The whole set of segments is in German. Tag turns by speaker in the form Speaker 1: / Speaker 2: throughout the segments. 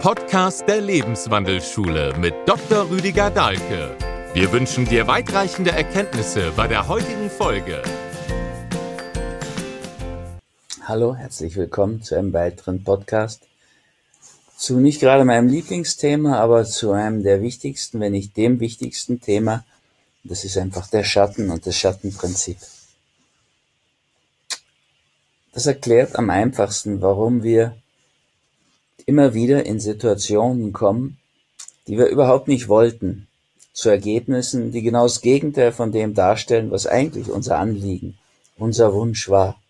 Speaker 1: Podcast der Lebenswandelschule mit Dr. Rüdiger Dahlke. Wir wünschen dir weitreichende Erkenntnisse bei der heutigen Folge.
Speaker 2: Hallo, herzlich willkommen zu einem weiteren Podcast zu nicht gerade meinem Lieblingsthema, aber zu einem der wichtigsten, wenn nicht dem wichtigsten Thema. Das ist einfach der Schatten und das Schattenprinzip. Das erklärt am einfachsten, warum wir immer wieder in Situationen kommen, die wir überhaupt nicht wollten, zu Ergebnissen, die genau das Gegenteil von dem darstellen, was eigentlich unser Anliegen, unser Wunsch war.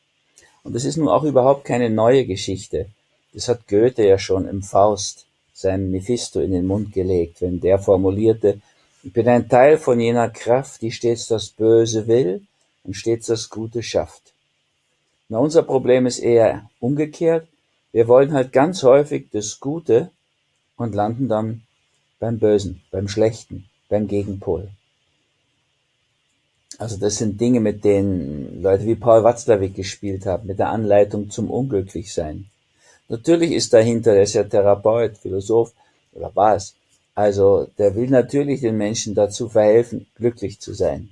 Speaker 2: Und das ist nun auch überhaupt keine neue Geschichte. Das hat Goethe ja schon im Faust seinem Mephisto in den Mund gelegt, wenn der formulierte, ich bin ein Teil von jener Kraft, die stets das Böse will und stets das Gute schafft. Na, unser Problem ist eher umgekehrt. Wir wollen halt ganz häufig das Gute und landen dann beim Bösen, beim Schlechten, beim Gegenpol. Also das sind Dinge, mit denen Leute wie Paul Watzlawick gespielt haben, mit der Anleitung zum Unglücklichsein. Natürlich ist dahinter, er ist ja Therapeut, Philosoph, oder war es. Also der will natürlich den Menschen dazu verhelfen, glücklich zu sein.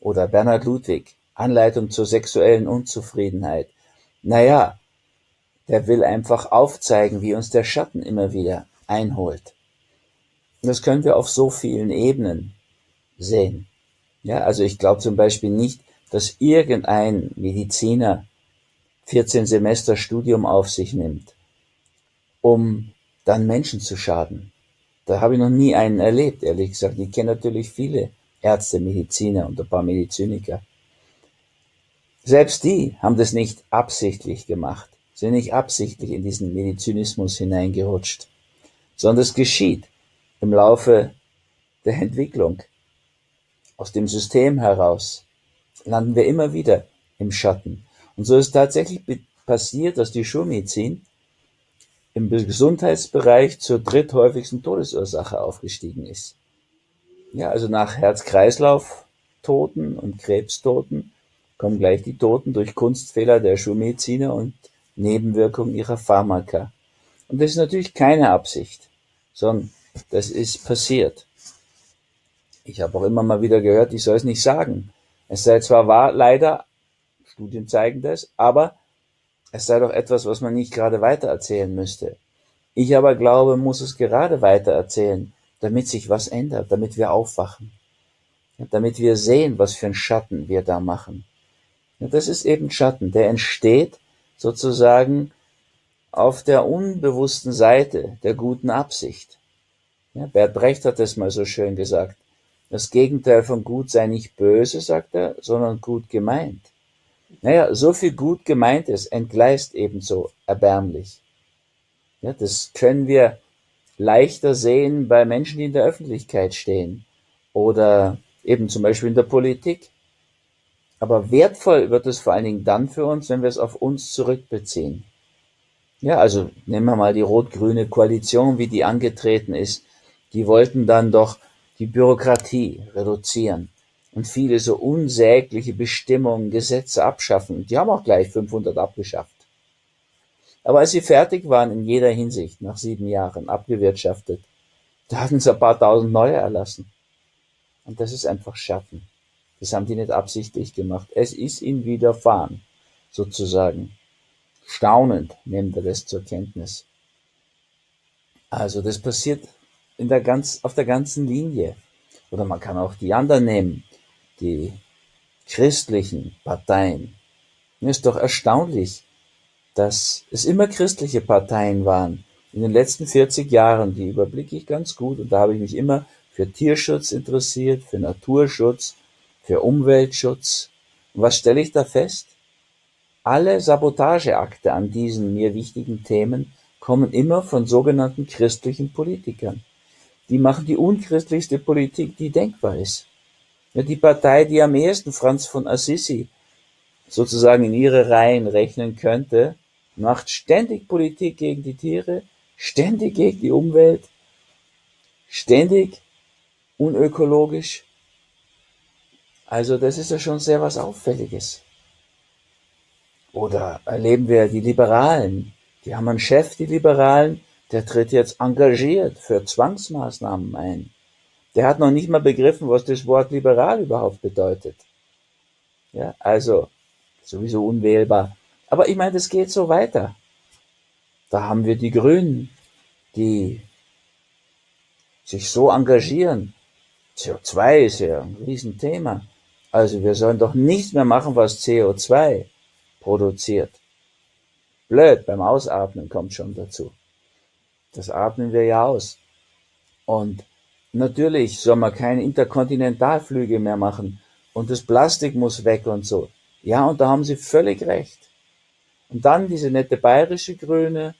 Speaker 2: Oder Bernhard Ludwig, Anleitung zur sexuellen Unzufriedenheit. Naja, der will einfach aufzeigen, wie uns der Schatten immer wieder einholt. das können wir auf so vielen Ebenen sehen. Ja, also ich glaube zum Beispiel nicht, dass irgendein Mediziner 14 Semester Studium auf sich nimmt, um dann Menschen zu schaden. Da habe ich noch nie einen erlebt, ehrlich gesagt. Ich kenne natürlich viele Ärzte, Mediziner und ein paar Mediziniker. Selbst die haben das nicht absichtlich gemacht, sind nicht absichtlich in diesen Medizinismus hineingerutscht, sondern es geschieht im Laufe der Entwicklung. Aus dem System heraus landen wir immer wieder im Schatten. Und so ist tatsächlich passiert, dass die Schulmedizin im Gesundheitsbereich zur dritthäufigsten Todesursache aufgestiegen ist. Ja, also nach Herz-Kreislauf-Toten und Krebstoten kommen gleich die Toten durch Kunstfehler der Schulmediziner und Nebenwirkungen ihrer Pharmaka. Und das ist natürlich keine Absicht, sondern das ist passiert. Ich habe auch immer mal wieder gehört, ich soll es nicht sagen. Es sei zwar wahr, leider, Studien zeigen das, aber es sei doch etwas, was man nicht gerade weitererzählen müsste. Ich aber glaube, muss es gerade weitererzählen, damit sich was ändert, damit wir aufwachen, damit wir sehen, was für ein Schatten wir da machen. Das ist eben Schatten, der entsteht sozusagen auf der unbewussten Seite der guten Absicht. Ja, Bert Brecht hat das mal so schön gesagt. Das Gegenteil von gut sei nicht böse, sagt er, sondern gut gemeint. Naja, so viel gut gemeintes entgleist ebenso erbärmlich. Ja, das können wir leichter sehen bei Menschen, die in der Öffentlichkeit stehen oder eben zum Beispiel in der Politik. Aber wertvoll wird es vor allen Dingen dann für uns, wenn wir es auf uns zurückbeziehen. Ja, also nehmen wir mal die rot-grüne Koalition, wie die angetreten ist. Die wollten dann doch die Bürokratie reduzieren und viele so unsägliche Bestimmungen, Gesetze abschaffen. Die haben auch gleich 500 abgeschafft. Aber als sie fertig waren in jeder Hinsicht, nach sieben Jahren abgewirtschaftet, da hatten sie ein paar tausend neue erlassen. Und das ist einfach Schatten. Das haben die nicht absichtlich gemacht. Es ist ihnen widerfahren, sozusagen. Staunend nehmen wir das zur Kenntnis. Also das passiert in der ganz, auf der ganzen Linie. Oder man kann auch die anderen nehmen, die christlichen Parteien. Es ist doch erstaunlich, dass es immer christliche Parteien waren. In den letzten 40 Jahren, die überblicke ich ganz gut, und da habe ich mich immer für Tierschutz interessiert, für Naturschutz, für Umweltschutz. Und was stelle ich da fest? Alle Sabotageakte an diesen mir wichtigen Themen kommen immer von sogenannten christlichen Politikern. Die machen die unchristlichste Politik, die denkbar ist. Ja, die Partei, die am ehesten Franz von Assisi sozusagen in ihre Reihen rechnen könnte, macht ständig Politik gegen die Tiere, ständig gegen die Umwelt, ständig unökologisch, also das ist ja schon sehr was Auffälliges. Oder erleben wir die Liberalen, die haben einen Chef, die Liberalen, der tritt jetzt engagiert für Zwangsmaßnahmen ein. Der hat noch nicht mal begriffen, was das Wort liberal überhaupt bedeutet. Ja, also sowieso unwählbar. Aber ich meine, das geht so weiter. Da haben wir die Grünen, die sich so engagieren. CO2 ist ja ein Riesenthema. Also wir sollen doch nichts mehr machen, was CO2 produziert. Blöd, beim Ausatmen kommt schon dazu. Das atmen wir ja aus. Und natürlich soll man keine Interkontinentalflüge mehr machen. Und das Plastik muss weg und so. Ja, und da haben Sie völlig recht. Und dann diese nette bayerische Grüne,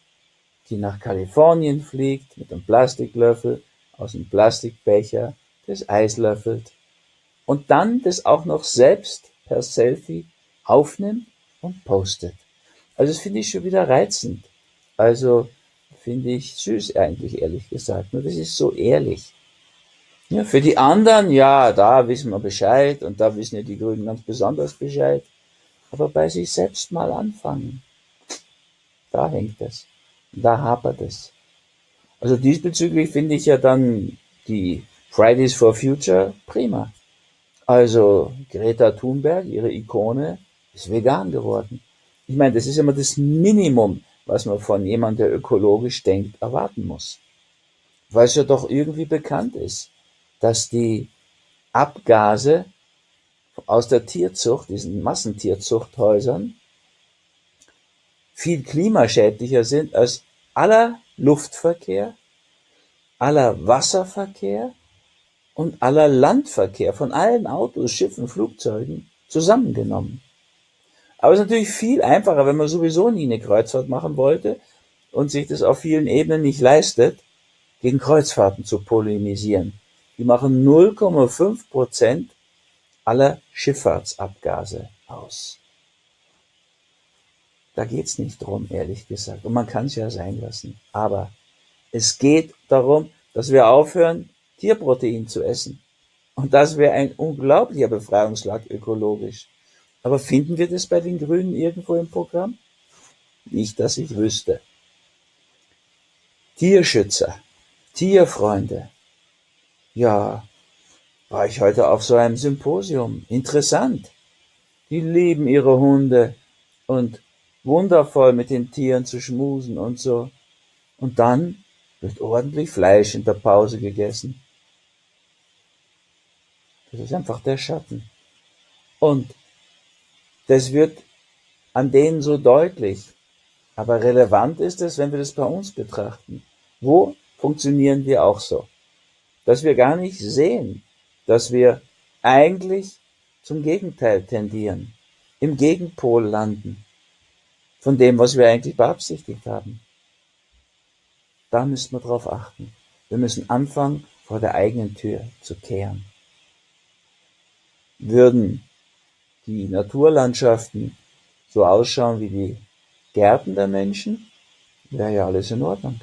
Speaker 2: die nach Kalifornien fliegt mit einem Plastiklöffel aus einem Plastikbecher, das Eis löffelt und dann das auch noch selbst per Selfie aufnimmt und postet. Also das finde ich schon wieder reizend. Also finde ich süß eigentlich, ehrlich gesagt. Nur das ist so ehrlich. Ja, für die anderen, ja, da wissen wir Bescheid und da wissen ja die Grünen ganz besonders Bescheid. Aber bei sich selbst mal anfangen. Da hängt es. Da hapert es. Also diesbezüglich finde ich ja dann die Fridays for Future prima. Also Greta Thunberg, ihre Ikone, ist vegan geworden. Ich meine, das ist immer das Minimum, was man von jemandem, der ökologisch denkt, erwarten muss. Weil es ja doch irgendwie bekannt ist, dass die Abgase aus der Tierzucht, diesen Massentierzuchthäusern, viel klimaschädlicher sind als aller Luftverkehr, aller Wasserverkehr und aller Landverkehr von allen Autos, Schiffen, Flugzeugen zusammengenommen. Aber es ist natürlich viel einfacher, wenn man sowieso nie eine Kreuzfahrt machen wollte und sich das auf vielen Ebenen nicht leistet, gegen Kreuzfahrten zu polemisieren. Die machen 0,5 Prozent aller Schifffahrtsabgase aus. Da geht's nicht drum, ehrlich gesagt. Und man kann es ja sein lassen. Aber es geht darum, dass wir aufhören, Tierprotein zu essen. Und das wäre ein unglaublicher Befreiungsschlag ökologisch. Aber finden wir das bei den Grünen irgendwo im Programm? Nicht, dass ich wüsste. Tierschützer, Tierfreunde. Ja, war ich heute auf so einem Symposium. Interessant. Die lieben ihre Hunde und wundervoll mit den Tieren zu schmusen und so. Und dann wird ordentlich Fleisch in der Pause gegessen. Das ist einfach der Schatten. Und das wird an denen so deutlich. Aber relevant ist es, wenn wir das bei uns betrachten. Wo funktionieren wir auch so? Dass wir gar nicht sehen, dass wir eigentlich zum Gegenteil tendieren, im Gegenpol landen von dem, was wir eigentlich beabsichtigt haben. Da müssen wir drauf achten. Wir müssen anfangen, vor der eigenen Tür zu kehren. Würden die Naturlandschaften so ausschauen wie die Gärten der Menschen, wäre ja alles in Ordnung.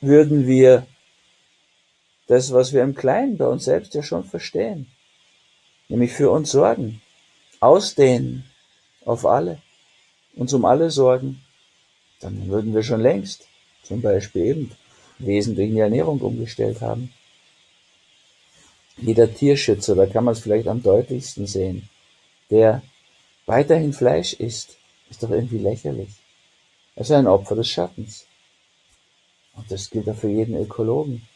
Speaker 2: Würden wir das, was wir im Kleinen bei uns selbst ja schon verstehen, nämlich für uns sorgen, ausdehnen auf alle, uns um alle sorgen, dann würden wir schon längst zum Beispiel eben wesentlich in die Ernährung umgestellt haben. Jeder Tierschützer, da kann man es vielleicht am deutlichsten sehen, der weiterhin Fleisch isst, ist doch irgendwie lächerlich. Er ist ein Opfer des Schattens. Und das gilt auch für jeden Ökologen,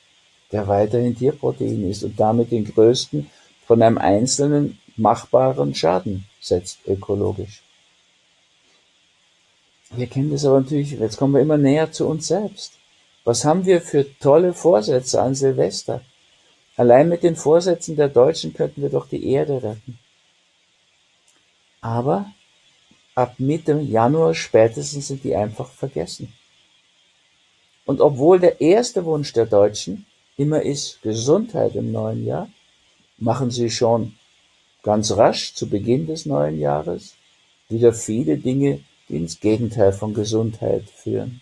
Speaker 2: der weiterhin Tierprotein isst und damit den größten von einem einzelnen machbaren Schaden setzt, ökologisch. Wir kennen das aber natürlich, jetzt kommen wir immer näher zu uns selbst. Was haben wir für tolle Vorsätze an Silvester? Allein mit den Vorsätzen der Deutschen könnten wir doch die Erde retten. Aber ab Mitte Januar spätestens sind die einfach vergessen. Und obwohl der erste Wunsch der Deutschen immer ist Gesundheit im neuen Jahr, machen sie schon ganz rasch zu Beginn des neuen Jahres wieder viele Dinge, die ins Gegenteil von Gesundheit führen.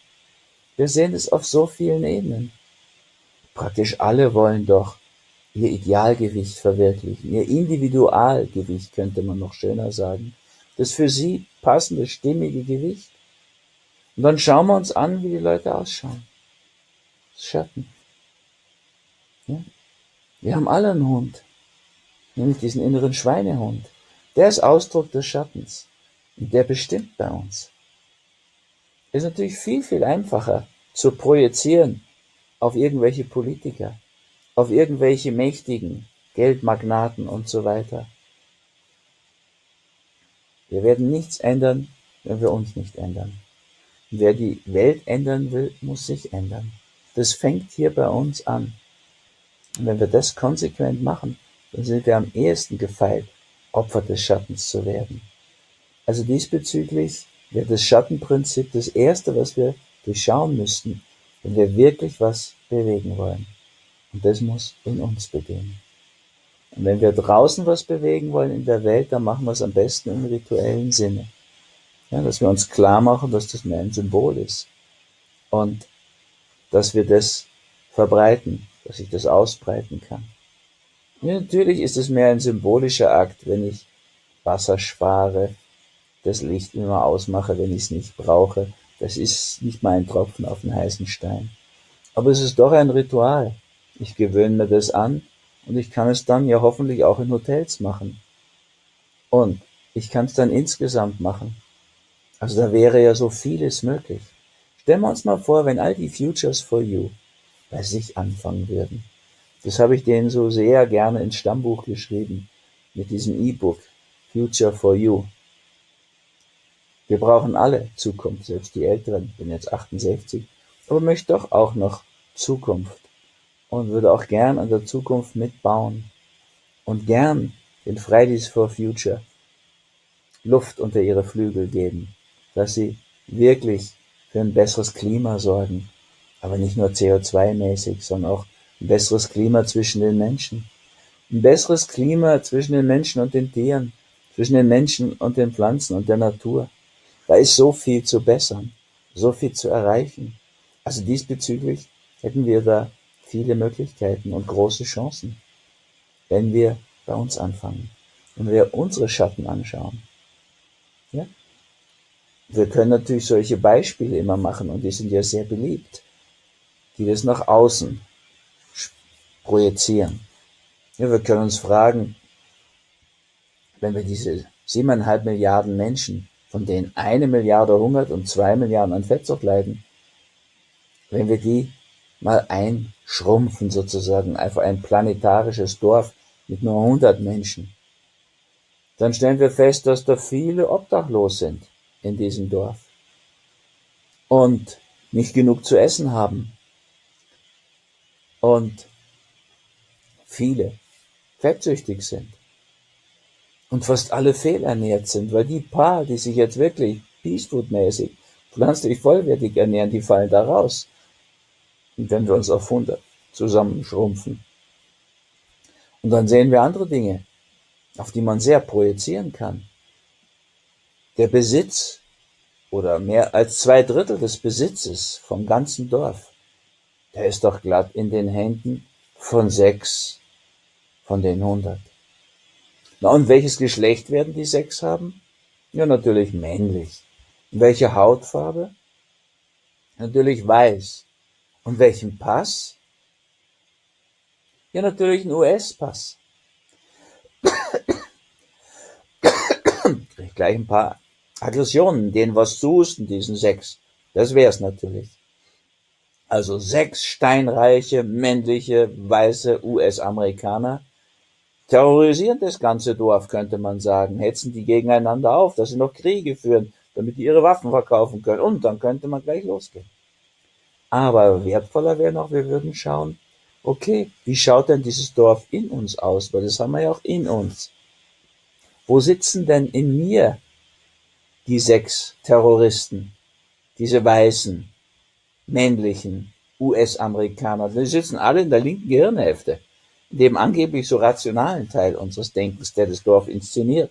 Speaker 2: Wir sehen es auf so vielen Ebenen. Praktisch alle wollen doch ihr Idealgewicht verwirklichen, ihr Individualgewicht könnte man noch schöner sagen, das für sie passende, stimmige Gewicht. Und dann schauen wir uns an, wie die Leute ausschauen. Schatten. Ja? Wir haben alle einen Hund, nämlich diesen inneren Schweinehund. Der ist Ausdruck des Schattens und der bestimmt bei uns. Ist natürlich viel, viel einfacher zu projizieren auf irgendwelche Politiker, auf irgendwelche Mächtigen, Geldmagnaten und so weiter. Wir werden nichts ändern, wenn wir uns nicht ändern. wer die Welt ändern will, muss sich ändern. Das fängt hier bei uns an. Und wenn wir das konsequent machen, dann sind wir am ehesten gefeilt, Opfer des Schattens zu werden. Also diesbezüglich wäre das Schattenprinzip das Erste, was wir durchschauen müssten, wenn wir wirklich was bewegen wollen. Und das muss in uns beginnen. Und wenn wir draußen was bewegen wollen in der Welt, dann machen wir es am besten im rituellen Sinne. Ja, dass wir uns klar machen, dass das mehr ein Symbol ist. Und dass wir das verbreiten, dass ich das ausbreiten kann. Ja, natürlich ist es mehr ein symbolischer Akt, wenn ich Wasser spare, das Licht immer ausmache, wenn ich es nicht brauche. Das ist nicht mal ein Tropfen auf den heißen Stein. Aber es ist doch ein Ritual. Ich gewöhne mir das an und ich kann es dann ja hoffentlich auch in Hotels machen. Und ich kann es dann insgesamt machen. Also da wäre ja so vieles möglich. Stellen wir uns mal vor, wenn all die Futures for You bei sich anfangen würden. Das habe ich denen so sehr gerne ins Stammbuch geschrieben, mit diesem E-Book Future for You. Wir brauchen alle Zukunft, selbst die Älteren, bin jetzt 68, aber möchte doch auch noch Zukunft und würde auch gern an der Zukunft mitbauen und gern den Fridays for Future Luft unter ihre Flügel geben, dass sie wirklich für ein besseres Klima sorgen, aber nicht nur CO2-mäßig, sondern auch ein besseres Klima zwischen den Menschen. Ein besseres Klima zwischen den Menschen und den Tieren, zwischen den Menschen und den Pflanzen und der Natur. Da ist so viel zu bessern, so viel zu erreichen. Also diesbezüglich hätten wir da viele Möglichkeiten und große Chancen, wenn wir bei uns anfangen wenn wir unsere Schatten anschauen. Ja? Wir können natürlich solche Beispiele immer machen und die sind ja sehr beliebt, die das nach außen projizieren. Ja, wir können uns fragen, wenn wir diese siebeneinhalb Milliarden Menschen, von denen eine Milliarde hungert und zwei Milliarden an Fettsucht leiden, wenn wir die mal einschrumpfen sozusagen, einfach ein planetarisches Dorf mit nur 100 Menschen, dann stellen wir fest, dass da viele obdachlos sind in diesem Dorf und nicht genug zu essen haben. Und viele fettsüchtig sind und fast alle fehlernährt sind, weil die paar, die sich jetzt wirklich Peacefood-mäßig pflanzlich vollwertig ernähren, die fallen da raus wenn wir uns auf 100 zusammenschrumpfen. Und dann sehen wir andere Dinge, auf die man sehr projizieren kann. Der Besitz oder mehr als zwei Drittel des Besitzes vom ganzen Dorf, der ist doch glatt in den Händen von sechs von den hundert. Na und welches Geschlecht werden die sechs haben? Ja, natürlich männlich. welche Hautfarbe? Natürlich weiß. Und welchen Pass? Ja, natürlich ein US-Pass. Krieg gleich ein paar Aggressionen, denen was zu husten, diesen sechs. Das wär's natürlich. Also sechs steinreiche, männliche, weiße US-Amerikaner terrorisieren das ganze Dorf, könnte man sagen, hetzen die gegeneinander auf, dass sie noch Kriege führen, damit die ihre Waffen verkaufen können. Und dann könnte man gleich losgehen. Aber wertvoller wäre noch, wir würden schauen, okay, wie schaut denn dieses Dorf in uns aus? Weil das haben wir ja auch in uns. Wo sitzen denn in mir die sechs Terroristen, diese weißen, männlichen US-Amerikaner? Die sitzen alle in der linken Gehirnhälfte, in dem angeblich so rationalen Teil unseres Denkens, der das Dorf inszeniert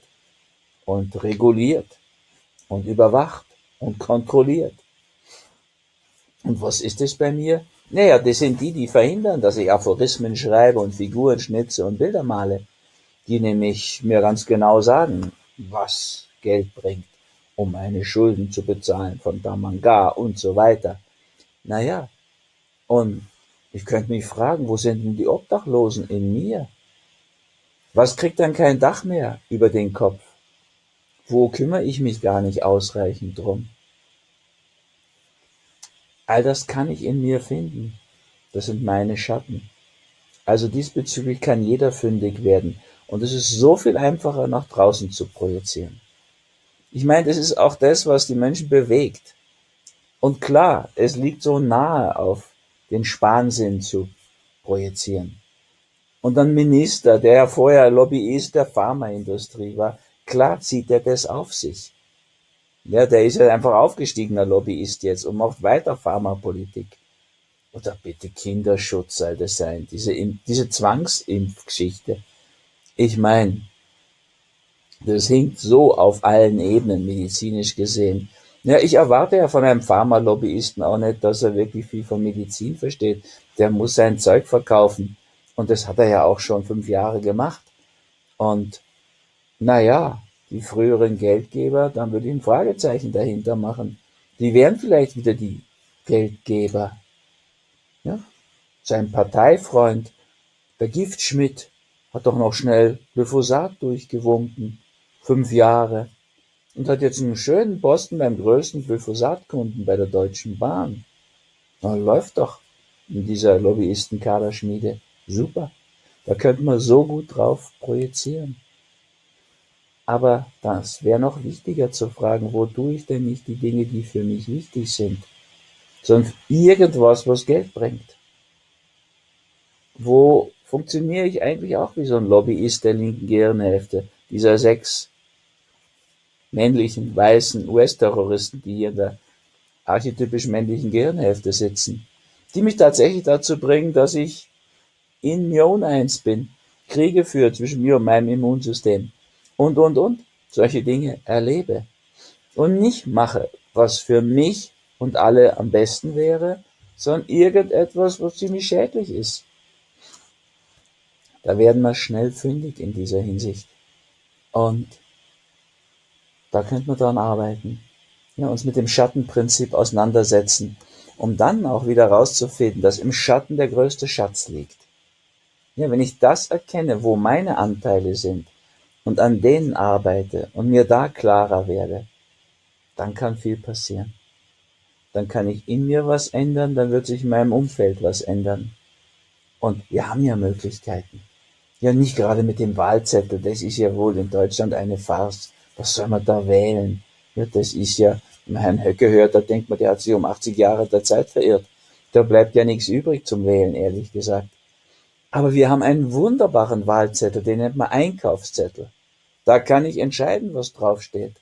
Speaker 2: und reguliert und überwacht und kontrolliert. Und was ist es bei mir? Naja, das sind die, die verhindern, dass ich Aphorismen schreibe und Figuren schnitze und Bilder male, die nämlich mir ganz genau sagen, was Geld bringt, um meine Schulden zu bezahlen von Damanga und so weiter. Naja, und Ich könnte mich fragen, wo sind denn die Obdachlosen in mir? Was kriegt dann kein Dach mehr über den Kopf? Wo kümmere ich mich gar nicht ausreichend drum? All das kann ich in mir finden. Das sind meine Schatten. Also diesbezüglich kann jeder fündig werden. Und es ist so viel einfacher, nach draußen zu projizieren. Ich meine, das ist auch das, was die Menschen bewegt. Und klar, es liegt so nahe auf den Spansinn zu projizieren. Und ein Minister, der ja vorher Lobbyist der Pharmaindustrie war, klar zieht er das auf sich. Ja, der ist ja einfach aufgestiegener Lobbyist jetzt und macht weiter Pharmapolitik. Oder bitte Kinderschutz soll das sein, diese, diese Zwangsimpfgeschichte. Ich meine, das hinkt so auf allen Ebenen medizinisch gesehen. Ja, ich erwarte ja von einem Pharmalobbyisten auch nicht, dass er wirklich viel von Medizin versteht. Der muss sein Zeug verkaufen. Und das hat er ja auch schon fünf Jahre gemacht. Und naja, die früheren Geldgeber, dann würde ich ein Fragezeichen dahinter machen. Die wären vielleicht wieder die Geldgeber. Ja? Sein Parteifreund, der Giftschmidt, hat doch noch schnell Glyphosat durchgewunken. Fünf Jahre. Und hat jetzt einen schönen Posten beim größten Glyphosatkunden bei der Deutschen Bahn. Na, läuft doch in dieser Lobbyistenkaderschmiede. Super. Da könnte man so gut drauf projizieren. Aber das wäre noch wichtiger zu fragen, wo tue ich denn nicht die Dinge, die für mich wichtig sind, sondern irgendwas, was Geld bringt. Wo funktioniere ich eigentlich auch wie so ein Lobbyist der linken Gehirnhälfte, dieser sechs männlichen, weißen US-Terroristen, die hier in der archetypisch männlichen Gehirnhälfte sitzen, die mich tatsächlich dazu bringen, dass ich in mir uneins bin, Kriege führe zwischen mir und meinem Immunsystem und, und, und, solche Dinge erlebe und nicht mache, was für mich und alle am besten wäre, sondern irgendetwas, was ziemlich schädlich ist. Da werden wir schnell fündig in dieser Hinsicht. Und da könnte man dran arbeiten. Ja, uns mit dem Schattenprinzip auseinandersetzen, um dann auch wieder rauszufinden, dass im Schatten der größte Schatz liegt. Ja, wenn ich das erkenne, wo meine Anteile sind, und an denen arbeite und mir da klarer werde, dann kann viel passieren. Dann kann ich in mir was ändern, dann wird sich in meinem Umfeld was ändern. Und wir haben ja Möglichkeiten. Ja, nicht gerade mit dem Wahlzettel, das ist ja wohl in Deutschland eine Farce. Was soll man da wählen? Ja, das ist ja, wenn man Herrn Höcke hört, da denkt man, der hat sich um 80 Jahre der Zeit verirrt. Da bleibt ja nichts übrig zum Wählen, ehrlich gesagt. Aber wir haben einen wunderbaren Wahlzettel, den nennt man Einkaufszettel. Da kann ich entscheiden, was draufsteht.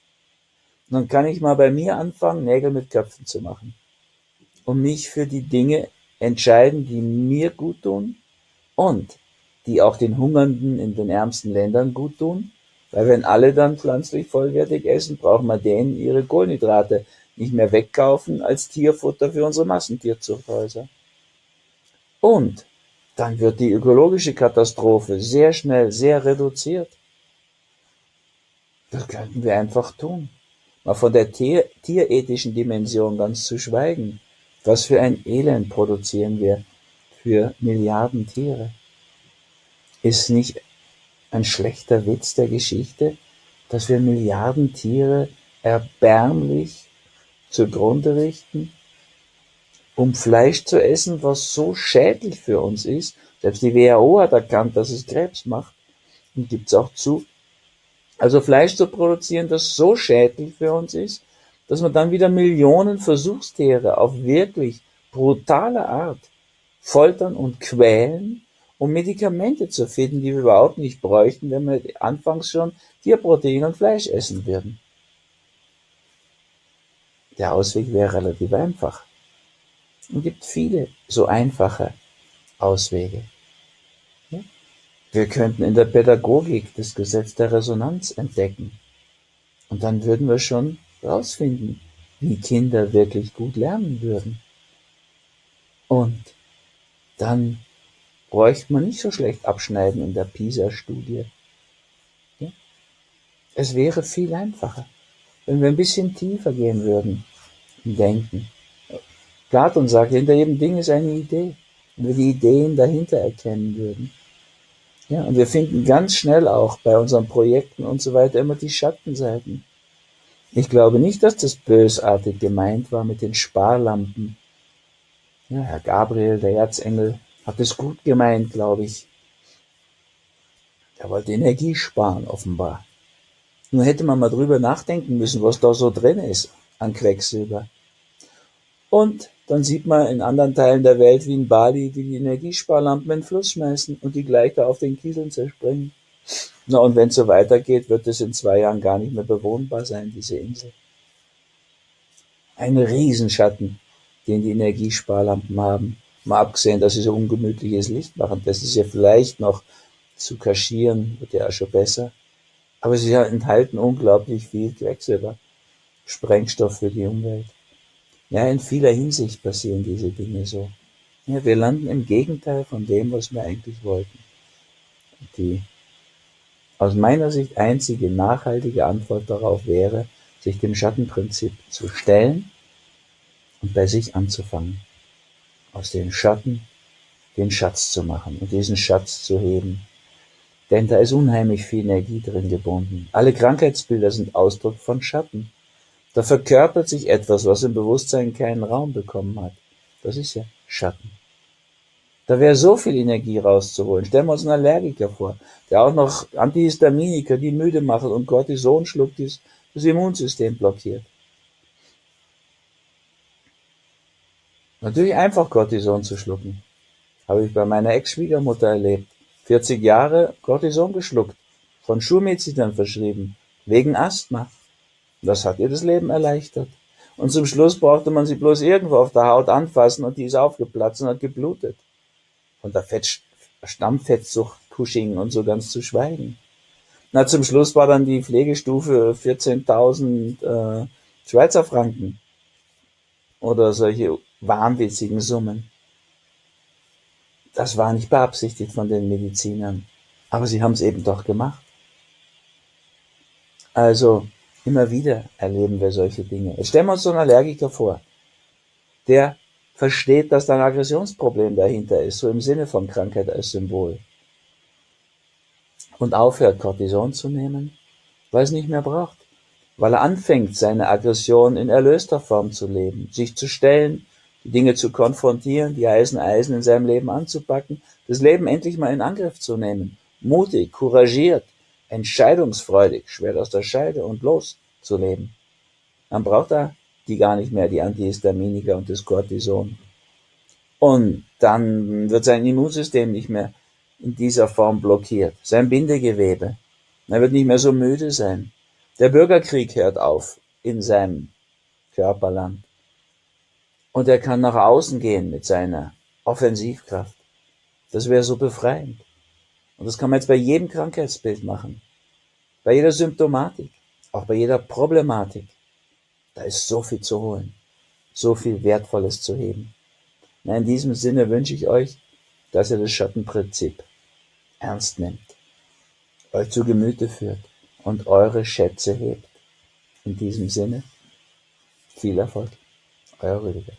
Speaker 2: Und dann kann ich mal bei mir anfangen, Nägel mit Köpfen zu machen. Und mich für die Dinge entscheiden, die mir gut tun und die auch den Hungernden in den ärmsten Ländern gut tun. Weil wenn alle dann pflanzlich vollwertig essen, brauchen wir denen ihre Kohlenhydrate nicht mehr wegkaufen als Tierfutter für unsere Massentierzuchthäuser. Und dann wird die ökologische Katastrophe sehr schnell sehr reduziert. Das könnten wir einfach tun. Mal von der Tier tierethischen Dimension ganz zu schweigen. Was für ein Elend produzieren wir für Milliarden Tiere? Ist nicht ein schlechter Witz der Geschichte, dass wir Milliarden Tiere erbärmlich zugrunde richten um Fleisch zu essen, was so schädlich für uns ist. Selbst die WHO hat erkannt, dass es Krebs macht und gibt es auch zu. Also Fleisch zu produzieren, das so schädlich für uns ist, dass man dann wieder Millionen Versuchstiere auf wirklich brutale Art foltern und quälen, um Medikamente zu finden, die wir überhaupt nicht bräuchten, wenn wir anfangs schon Tierprotein und Fleisch essen würden. Der Ausweg wäre relativ einfach. Gibt viele so einfache Auswege. Wir könnten in der Pädagogik das Gesetz der Resonanz entdecken. Und dann würden wir schon rausfinden, wie Kinder wirklich gut lernen würden. Und dann bräuchte man nicht so schlecht abschneiden in der PISA-Studie. Es wäre viel einfacher, wenn wir ein bisschen tiefer gehen würden im Denken. Platon sagt, hinter jedem Ding ist eine Idee. wenn wir die Ideen dahinter erkennen würden. Ja, und wir finden ganz schnell auch bei unseren Projekten und so weiter immer die Schattenseiten. Ich glaube nicht, dass das bösartig gemeint war mit den Sparlampen. Ja, Herr Gabriel, der Erzengel, hat es gut gemeint, glaube ich. Er wollte Energie sparen, offenbar. Nur hätte man mal drüber nachdenken müssen, was da so drin ist an Quecksilber. Und dann sieht man in anderen Teilen der Welt wie in Bali, die die Energiesparlampen in den Fluss schmeißen und die gleich da auf den Kieseln zerspringen. Na, und wenn es so weitergeht, wird es in zwei Jahren gar nicht mehr bewohnbar sein, diese Insel. Ein Riesenschatten, den die Energiesparlampen haben. Mal abgesehen, dass sie so ungemütliches Licht machen. Das ist ja vielleicht noch zu kaschieren, wird ja auch schon besser. Aber sie enthalten unglaublich viel Quecksilber. Sprengstoff für die Umwelt. Ja, in vieler Hinsicht passieren diese Dinge so. Ja, wir landen im Gegenteil von dem, was wir eigentlich wollten. Die aus meiner Sicht einzige nachhaltige Antwort darauf wäre, sich dem Schattenprinzip zu stellen und bei sich anzufangen. Aus den Schatten den Schatz zu machen und diesen Schatz zu heben. Denn da ist unheimlich viel Energie drin gebunden. Alle Krankheitsbilder sind Ausdruck von Schatten. Da verkörpert sich etwas, was im Bewusstsein keinen Raum bekommen hat. Das ist ja Schatten. Da wäre so viel Energie rauszuholen. Stellen wir uns einen Allergiker vor, der auch noch Antihistaminika, die müde machen und Cortison schluckt, die das Immunsystem blockiert. Natürlich einfach Cortison zu schlucken. Habe ich bei meiner Ex-Schwiegermutter erlebt. 40 Jahre Cortison geschluckt, von Schulmedizinern verschrieben, wegen Asthma. Das hat ihr das Leben erleichtert. Und zum Schluss brauchte man sie bloß irgendwo auf der Haut anfassen und die ist aufgeplatzt und hat geblutet von der Fett Stammfettsucht, Cushing und so ganz zu schweigen. Na, zum Schluss war dann die Pflegestufe 14.000 äh, Schweizer Franken oder solche wahnwitzigen Summen. Das war nicht beabsichtigt von den Medizinern, aber sie haben es eben doch gemacht. Also immer wieder erleben wir solche Dinge. Jetzt stellen wir uns so einen Allergiker vor, der versteht, dass da ein Aggressionsproblem dahinter ist, so im Sinne von Krankheit als Symbol. Und aufhört, Cortison zu nehmen, weil es nicht mehr braucht. Weil er anfängt, seine Aggression in erlöster Form zu leben, sich zu stellen, die Dinge zu konfrontieren, die Eisen Eisen in seinem Leben anzupacken, das Leben endlich mal in Angriff zu nehmen, mutig, couragiert, entscheidungsfreudig, schwer aus der Scheide und los zu leben. Dann braucht er die gar nicht mehr, die Antihistaminika und das Cortison. Und dann wird sein Immunsystem nicht mehr in dieser Form blockiert. Sein Bindegewebe. Er wird nicht mehr so müde sein. Der Bürgerkrieg hört auf in seinem Körperland. Und er kann nach außen gehen mit seiner Offensivkraft. Das wäre so befreiend. Und das kann man jetzt bei jedem Krankheitsbild machen. Bei jeder Symptomatik. Auch bei jeder Problematik. Da ist so viel zu holen, so viel Wertvolles zu heben. Na, in diesem Sinne wünsche ich euch, dass ihr das Schattenprinzip ernst nehmt, euch zu Gemüte führt und eure Schätze hebt. In diesem Sinne, viel Erfolg, euer Rüdiger.